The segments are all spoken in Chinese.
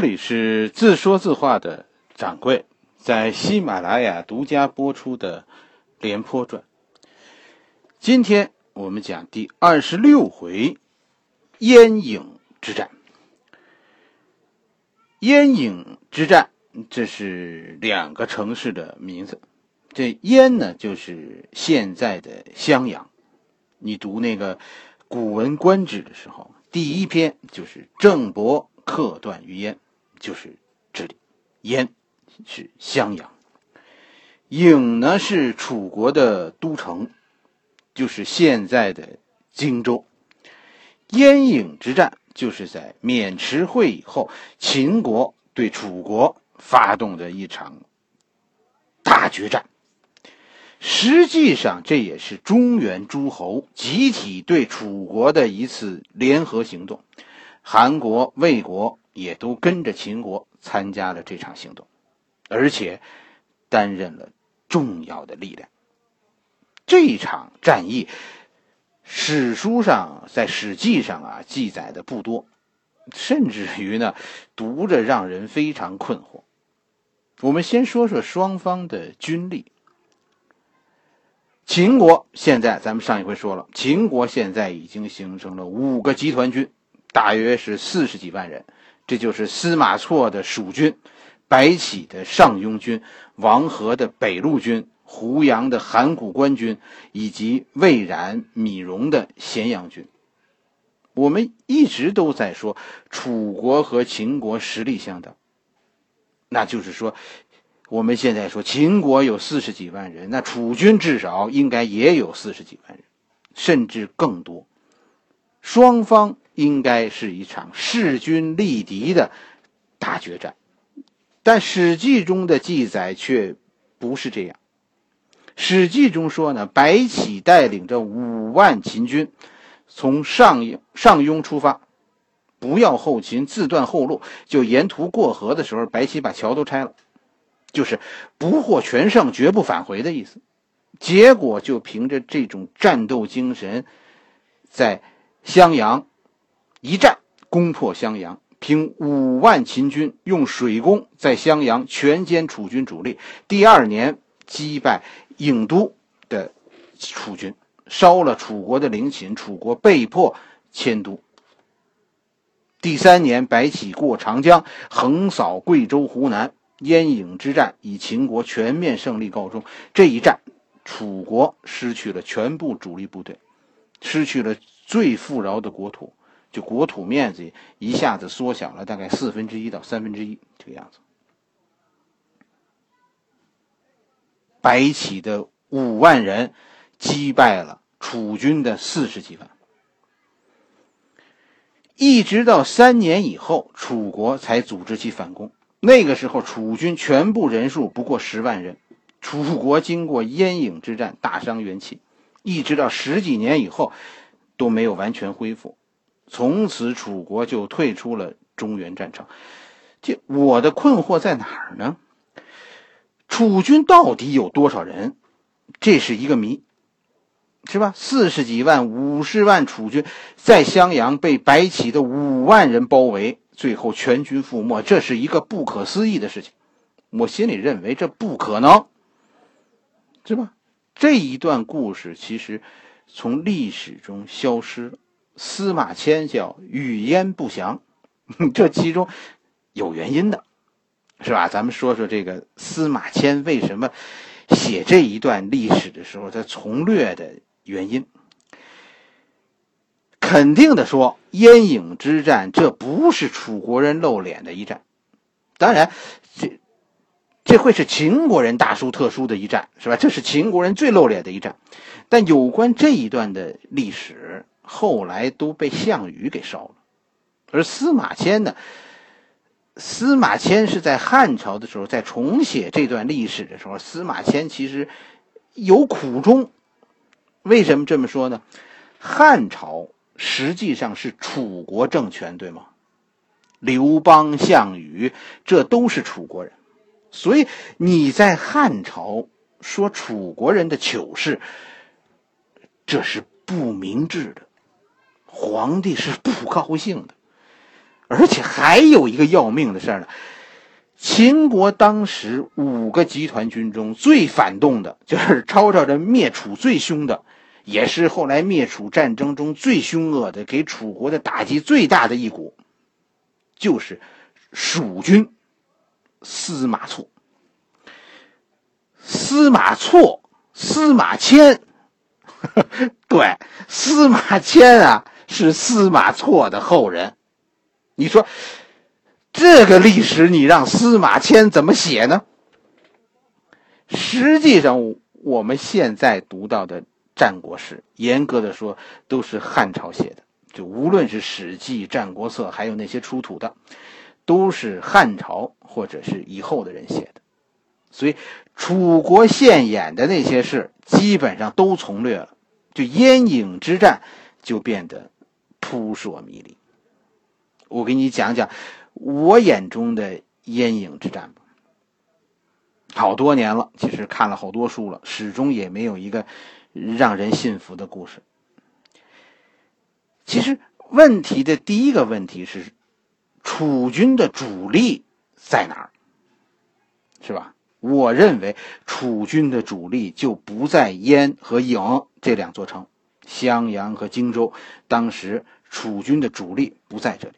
这里是自说自话的掌柜，在喜马拉雅独家播出的《廉颇传》。今天我们讲第二十六回燕郢之战。燕郢之战，这是两个城市的名字。这燕呢，就是现在的襄阳。你读那个《古文观止》的时候，第一篇就是郑伯。客断于燕，就是这里。燕是襄阳，郢呢是楚国的都城，就是现在的荆州。燕郢之战就是在渑池会以后，秦国对楚国发动的一场大决战。实际上，这也是中原诸侯集体对楚国的一次联合行动。韩国、魏国也都跟着秦国参加了这场行动，而且担任了重要的力量。这场战役，史书上在《史记》上啊记载的不多，甚至于呢，读着让人非常困惑。我们先说说双方的军力。秦国现在，咱们上一回说了，秦国现在已经形成了五个集团军。大约是四十几万人，这就是司马错的蜀军，白起的上庸军，王和的北路军，胡杨的函谷关军，以及魏冉、米荣的咸阳军。我们一直都在说楚国和秦国实力相当，那就是说，我们现在说秦国有四十几万人，那楚军至少应该也有四十几万人，甚至更多。双方。应该是一场势均力敌的大决战，但《史记》中的记载却不是这样。《史记》中说呢，白起带领着五万秦军从上上庸出发，不要后勤，自断后路。就沿途过河的时候，白起把桥都拆了，就是不获全胜，绝不返回的意思。结果就凭着这种战斗精神，在襄阳。一战攻破襄阳，凭五万秦军用水攻，在襄阳全歼楚军主力。第二年击败郢都的楚军，烧了楚国的陵寝，楚国被迫迁都。第三年，白起过长江，横扫贵州、湖南，鄢郢之战以秦国全面胜利告终。这一战，楚国失去了全部主力部队，失去了最富饶的国土。就国土面积一下子缩小了大概四分之一到三分之一这个样子。白起的五万人击败了楚军的四十几万，一直到三年以后，楚国才组织起反攻。那个时候，楚军全部人数不过十万人。楚国经过鄢郢之战大伤元气，一直到十几年以后都没有完全恢复。从此，楚国就退出了中原战场。这我的困惑在哪儿呢？楚军到底有多少人？这是一个谜，是吧？四十几万、五十万楚军在襄阳被白起的五万人包围，最后全军覆没，这是一个不可思议的事情。我心里认为这不可能，是吧？这一段故事其实从历史中消失了。司马迁叫语焉不详，这其中有原因的，是吧？咱们说说这个司马迁为什么写这一段历史的时候他从略的原因。肯定的说，燕郢之战这不是楚国人露脸的一战，当然，这这会是秦国人大书特书的一战，是吧？这是秦国人最露脸的一战，但有关这一段的历史。后来都被项羽给烧了，而司马迁呢？司马迁是在汉朝的时候，在重写这段历史的时候，司马迁其实有苦衷。为什么这么说呢？汉朝实际上是楚国政权，对吗？刘邦、项羽，这都是楚国人，所以你在汉朝说楚国人的糗事，这是不明智的。皇帝是不高兴的，而且还有一个要命的事儿呢。秦国当时五个集团军中最反动的，就是 吵吵着灭楚最凶的，也是后来灭楚战争中最凶恶的，给楚国的打击最大的一股，就是蜀军司马错。司马错，司马迁，对，司马迁啊，是司马错的后人。你说。这个历史你让司马迁怎么写呢？实际上，我们现在读到的战国史，严格的说都是汉朝写的。就无论是《史记》《战国策》，还有那些出土的，都是汉朝或者是以后的人写的。所以，楚国现演的那些事，基本上都从略了。就燕影之战，就变得扑朔迷离。我给你讲讲。我眼中的燕影之战吧，好多年了，其实看了好多书了，始终也没有一个让人信服的故事。其实问题的第一个问题是，楚军的主力在哪儿？是吧？我认为楚军的主力就不在燕和郢这两座城，襄阳和荆州。当时楚军的主力不在这里。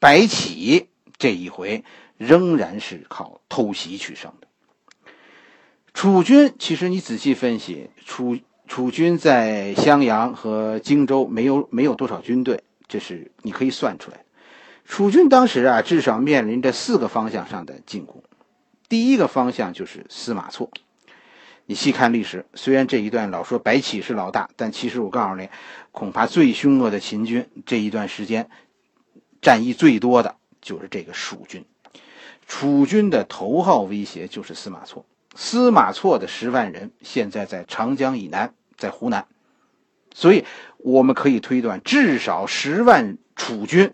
白起这一回仍然是靠偷袭取胜的。楚军其实你仔细分析，楚楚军在襄阳和荆州没有没有多少军队，这是你可以算出来的。楚军当时啊，至少面临着四个方向上的进攻。第一个方向就是司马错。你细看历史，虽然这一段老说白起是老大，但其实我告诉你，恐怕最凶恶的秦军这一段时间。战役最多的就是这个蜀军，楚军的头号威胁就是司马错。司马错的十万人现在在长江以南，在湖南，所以我们可以推断，至少十万楚军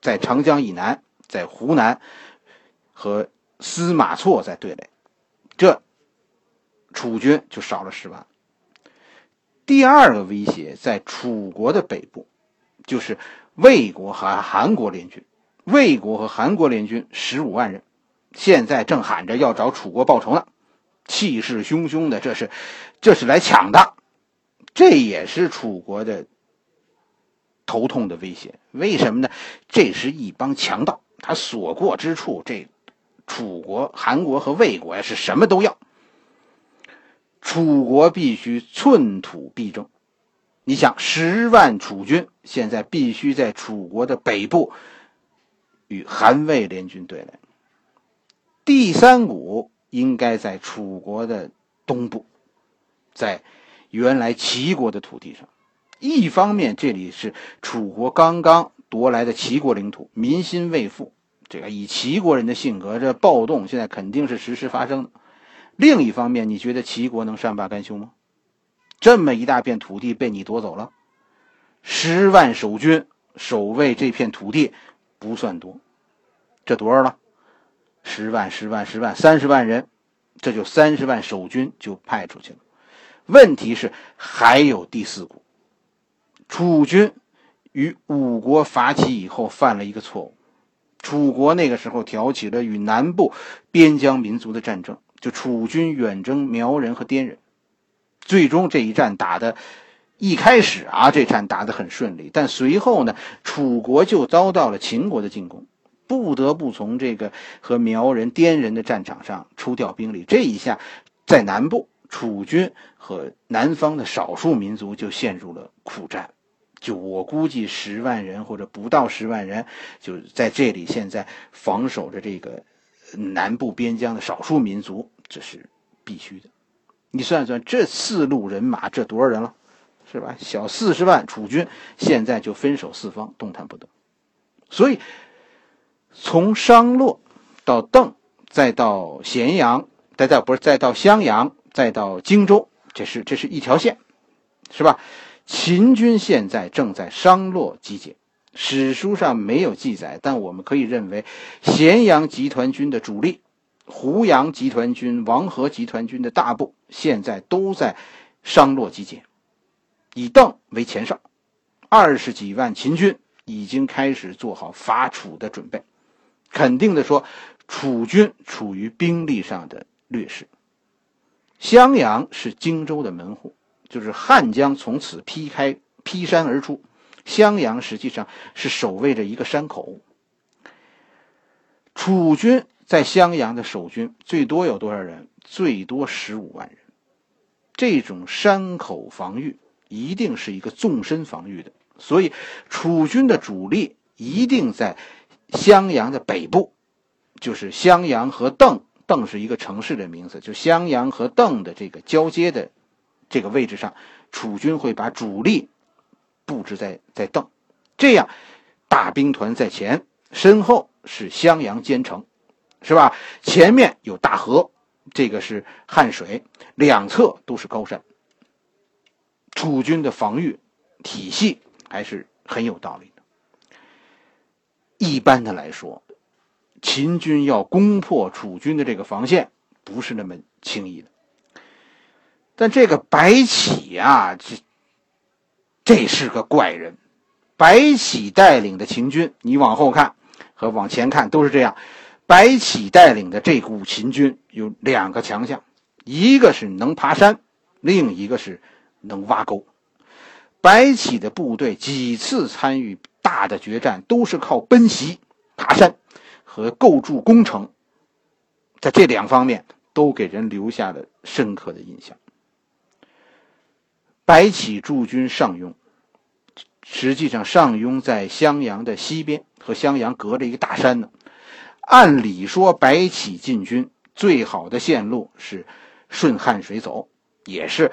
在长江以南，在湖南和司马错在对垒，这楚军就少了十万。第二个威胁在楚国的北部，就是。魏国和韩国联军，魏国和韩国联军十五万人，现在正喊着要找楚国报仇呢，气势汹汹的，这是，这是来抢的，这也是楚国的头痛的威胁。为什么呢？这是一帮强盗，他所过之处，这楚国、韩国和魏国呀，是什么都要。楚国必须寸土必争。你想，十万楚军现在必须在楚国的北部与韩魏联军对垒，第三股应该在楚国的东部，在原来齐国的土地上。一方面，这里是楚国刚刚夺来的齐国领土，民心未复，这个以齐国人的性格，这暴动现在肯定是时时发生的。另一方面，你觉得齐国能善罢甘休吗？这么一大片土地被你夺走了，十万守军守卫这片土地不算多，这多少了？十万、十万、十万，三十万人，这就三十万守军就派出去了。问题是还有第四股，楚军与五国伐齐以后犯了一个错误，楚国那个时候挑起了与南部边疆民族的战争，就楚军远征苗人和滇人。最终这一战打的，一开始啊，这战打得很顺利，但随后呢，楚国就遭到了秦国的进攻，不得不从这个和苗人、滇人的战场上抽调兵力。这一下，在南部，楚军和南方的少数民族就陷入了苦战。就我估计，十万人或者不到十万人，就在这里现在防守着这个南部边疆的少数民族，这是必须的。你算算，这四路人马，这多少人了，是吧？小四十万楚军，现在就分守四方，动弹不得。所以，从商洛到邓，再到咸阳，再到不是再到襄阳，再到荆州，这是这是一条线，是吧？秦军现在正在商洛集结，史书上没有记载，但我们可以认为，咸阳集团军的主力。胡杨集团军、王和集团军的大部现在都在商洛集结，以邓为前哨，二十几万秦军已经开始做好伐楚的准备。肯定的说，楚军处于兵力上的劣势。襄阳是荆州的门户，就是汉江从此劈开劈山而出，襄阳实际上是守卫着一个山口。楚军在襄阳的守军最多有多少人？最多十五万人。这种山口防御一定是一个纵深防御的，所以楚军的主力一定在。襄阳的北部，就是襄阳和邓，邓是一个城市的名字，就襄阳和邓的这个交接的这个位置上，楚军会把主力布置在在邓，这样大兵团在前，身后是襄阳坚城，是吧？前面有大河，这个是汉水，两侧都是高山。楚军的防御体系还是很有道理的。一般的来说，秦军要攻破楚军的这个防线，不是那么轻易的。但这个白起呀，这这是个怪人。白起带领的秦军，你往后看和往前看都是这样。白起带领的这股秦军有两个强项，一个是能爬山，另一个是能挖沟。白起的部队几次参与。大的决战都是靠奔袭、爬山和构筑工程，在这两方面都给人留下了深刻的印象。白起驻军上庸，实际上上庸在襄阳的西边，和襄阳隔着一个大山呢。按理说，白起进军最好的线路是顺汉水走，也是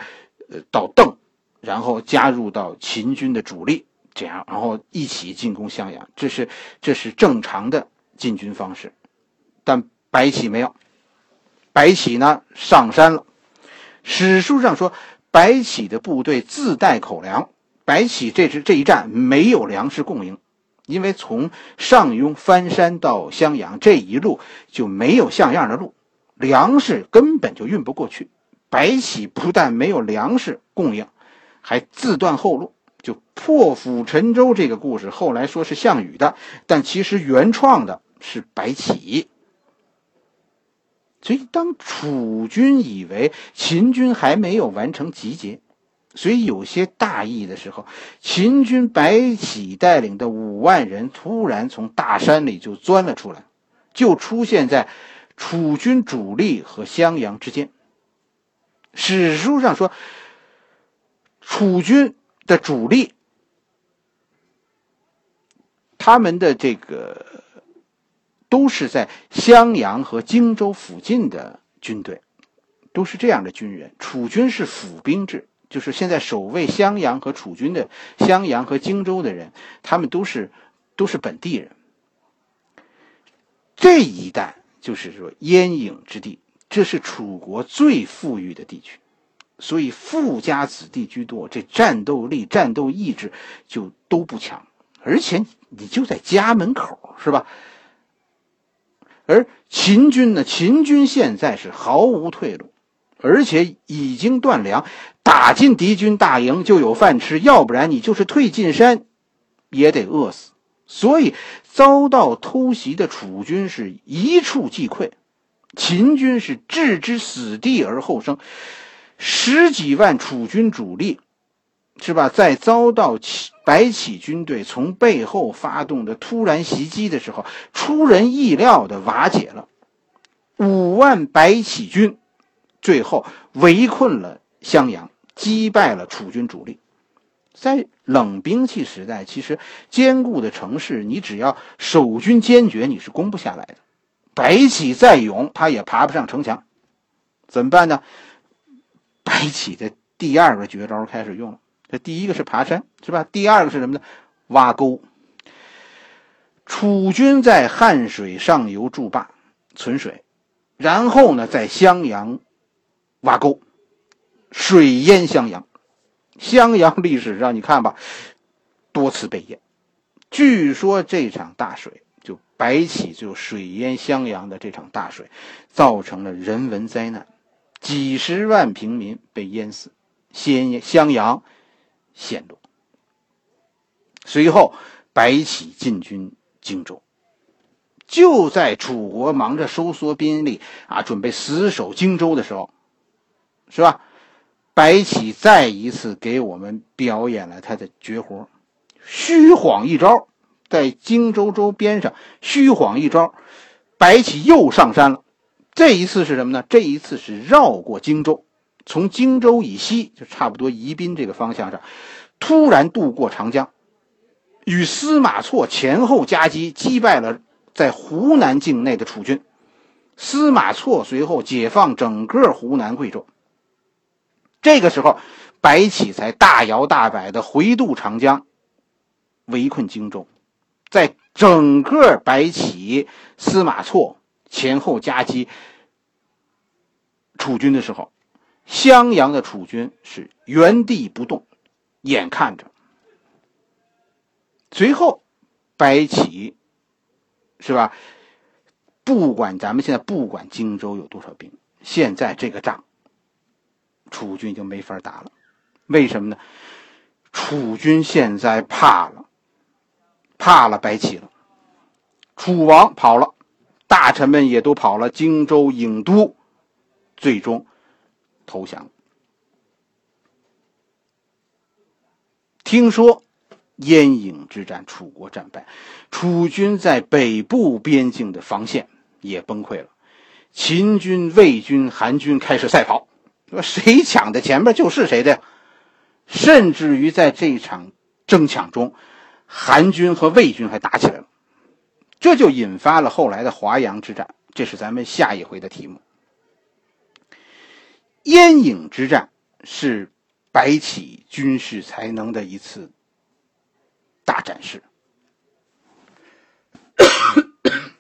呃到邓，然后加入到秦军的主力。这样，然后一起进攻襄阳，这是这是正常的进军方式。但白起没有，白起呢上山了。史书上说，白起的部队自带口粮。白起这支这一战没有粮食供应，因为从上庸翻山到襄阳这一路就没有像样的路，粮食根本就运不过去。白起不但没有粮食供应，还自断后路。就破釜沉舟这个故事，后来说是项羽的，但其实原创的是白起。所以，当楚军以为秦军还没有完成集结，所以有些大意的时候，秦军白起带领的五万人突然从大山里就钻了出来，就出现在楚军主力和襄阳之间。史书上说，楚军。的主力，他们的这个都是在襄阳和荆州附近的军队，都是这样的军人。楚军是府兵制，就是现在守卫襄阳和楚军的襄阳和荆州的人，他们都是都是本地人。这一带就是说燕影之地，这是楚国最富裕的地区。所以富家子弟居多，这战斗力、战斗意志就都不强，而且你就在家门口，是吧？而秦军呢？秦军现在是毫无退路，而且已经断粮，打进敌军大营就有饭吃，要不然你就是退进山，也得饿死。所以遭到偷袭的楚军是一触即溃，秦军是置之死地而后生。十几万楚军主力，是吧？在遭到起白起军队从背后发动的突然袭击的时候，出人意料的瓦解了。五万白起军最后围困了襄阳，击败了楚军主力。在冷兵器时代，其实坚固的城市，你只要守军坚决，你是攻不下来的。白起再勇，他也爬不上城墙，怎么办呢？白起的第二个绝招开始用了。第一个是爬山，是吧？第二个是什么呢？挖沟。楚军在汉水上游筑坝存水，然后呢，在襄阳挖沟，水淹襄阳。襄阳历史上你看吧，多次被淹。据说这场大水，就白起就水淹襄阳的这场大水，造成了人文灾难。几十万平民被淹死，先襄阳陷落。随后，白起进军荆州。就在楚国忙着收缩兵力啊，准备死守荆州的时候，是吧？白起再一次给我们表演了他的绝活，虚晃一招，在荆州周边上虚晃一招，白起又上山了。这一次是什么呢？这一次是绕过荆州，从荆州以西，就差不多宜宾这个方向上，突然渡过长江，与司马错前后夹击，击败了。在湖南境内的楚军，司马错随后解放整个湖南贵州。这个时候，白起才大摇大摆的回渡长江，围困荆州。在整个白起、司马错前后夹击楚军的时候，襄阳的楚军是原地不动，眼看着。随后，白起。是吧？不管咱们现在不管荆州有多少兵，现在这个仗，楚军就没法打了。为什么呢？楚军现在怕了，怕了白起了。楚王跑了，大臣们也都跑了，荆州郢都最终投降。听说。燕郢之战，楚国战败，楚军在北部边境的防线也崩溃了。秦军、魏军、韩军开始赛跑，说谁抢的前面就是谁的呀。甚至于在这场争抢中，韩军和魏军还打起来了，这就引发了后来的华阳之战。这是咱们下一回的题目。燕郢之战是白起军事才能的一次。大展示，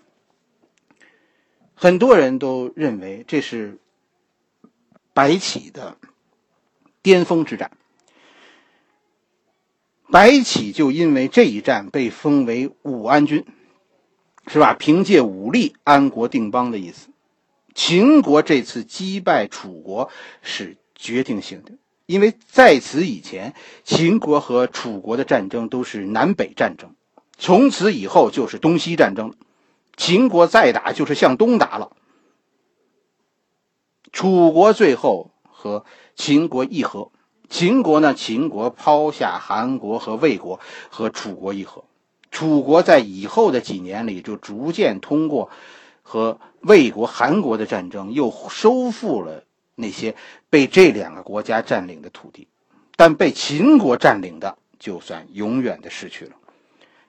很多人都认为这是白起的巅峰之战。白起就因为这一战被封为武安君，是吧？凭借武力安国定邦的意思。秦国这次击败楚国是决定性的。因为在此以前，秦国和楚国的战争都是南北战争，从此以后就是东西战争。秦国再打就是向东打了。楚国最后和秦国议和，秦国呢？秦国抛下韩国和魏国，和楚国议和。楚国在以后的几年里，就逐渐通过和魏国、韩国的战争，又收复了。那些被这两个国家占领的土地，但被秦国占领的，就算永远的失去了。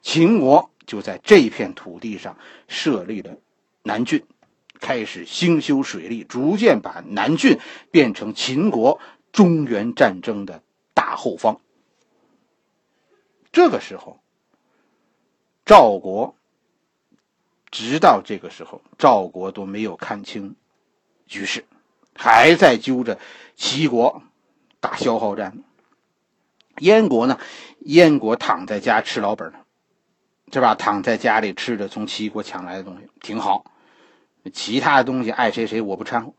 秦国就在这片土地上设立了南郡，开始兴修水利，逐渐把南郡变成秦国中原战争的大后方。这个时候，赵国直到这个时候，赵国都没有看清局势。还在揪着齐国打消耗战，燕国呢？燕国躺在家吃老本呢，是吧？躺在家里吃着从齐国抢来的东西，挺好。其他的东西爱谁谁，我不掺和。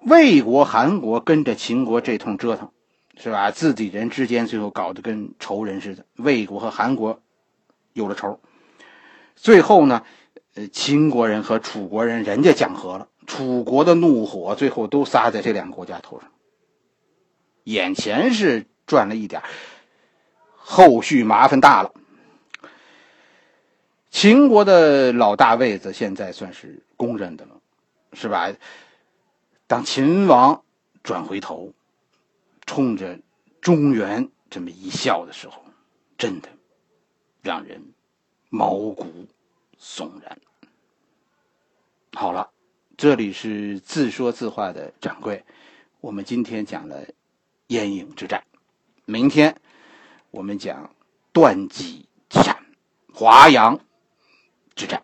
魏国、韩国跟着秦国这通折腾，是吧？自己人之间最后搞得跟仇人似的。魏国和韩国有了仇，最后呢，呃，秦国人和楚国人人家讲和了。楚国的怒火最后都撒在这两个国家头上，眼前是赚了一点，后续麻烦大了。秦国的老大位子现在算是公认的了，是吧？当秦王转回头，冲着中原这么一笑的时候，真的让人毛骨悚然。好了。这里是自说自话的掌柜，我们今天讲了燕影之战，明天我们讲断戟斩、华阳之战。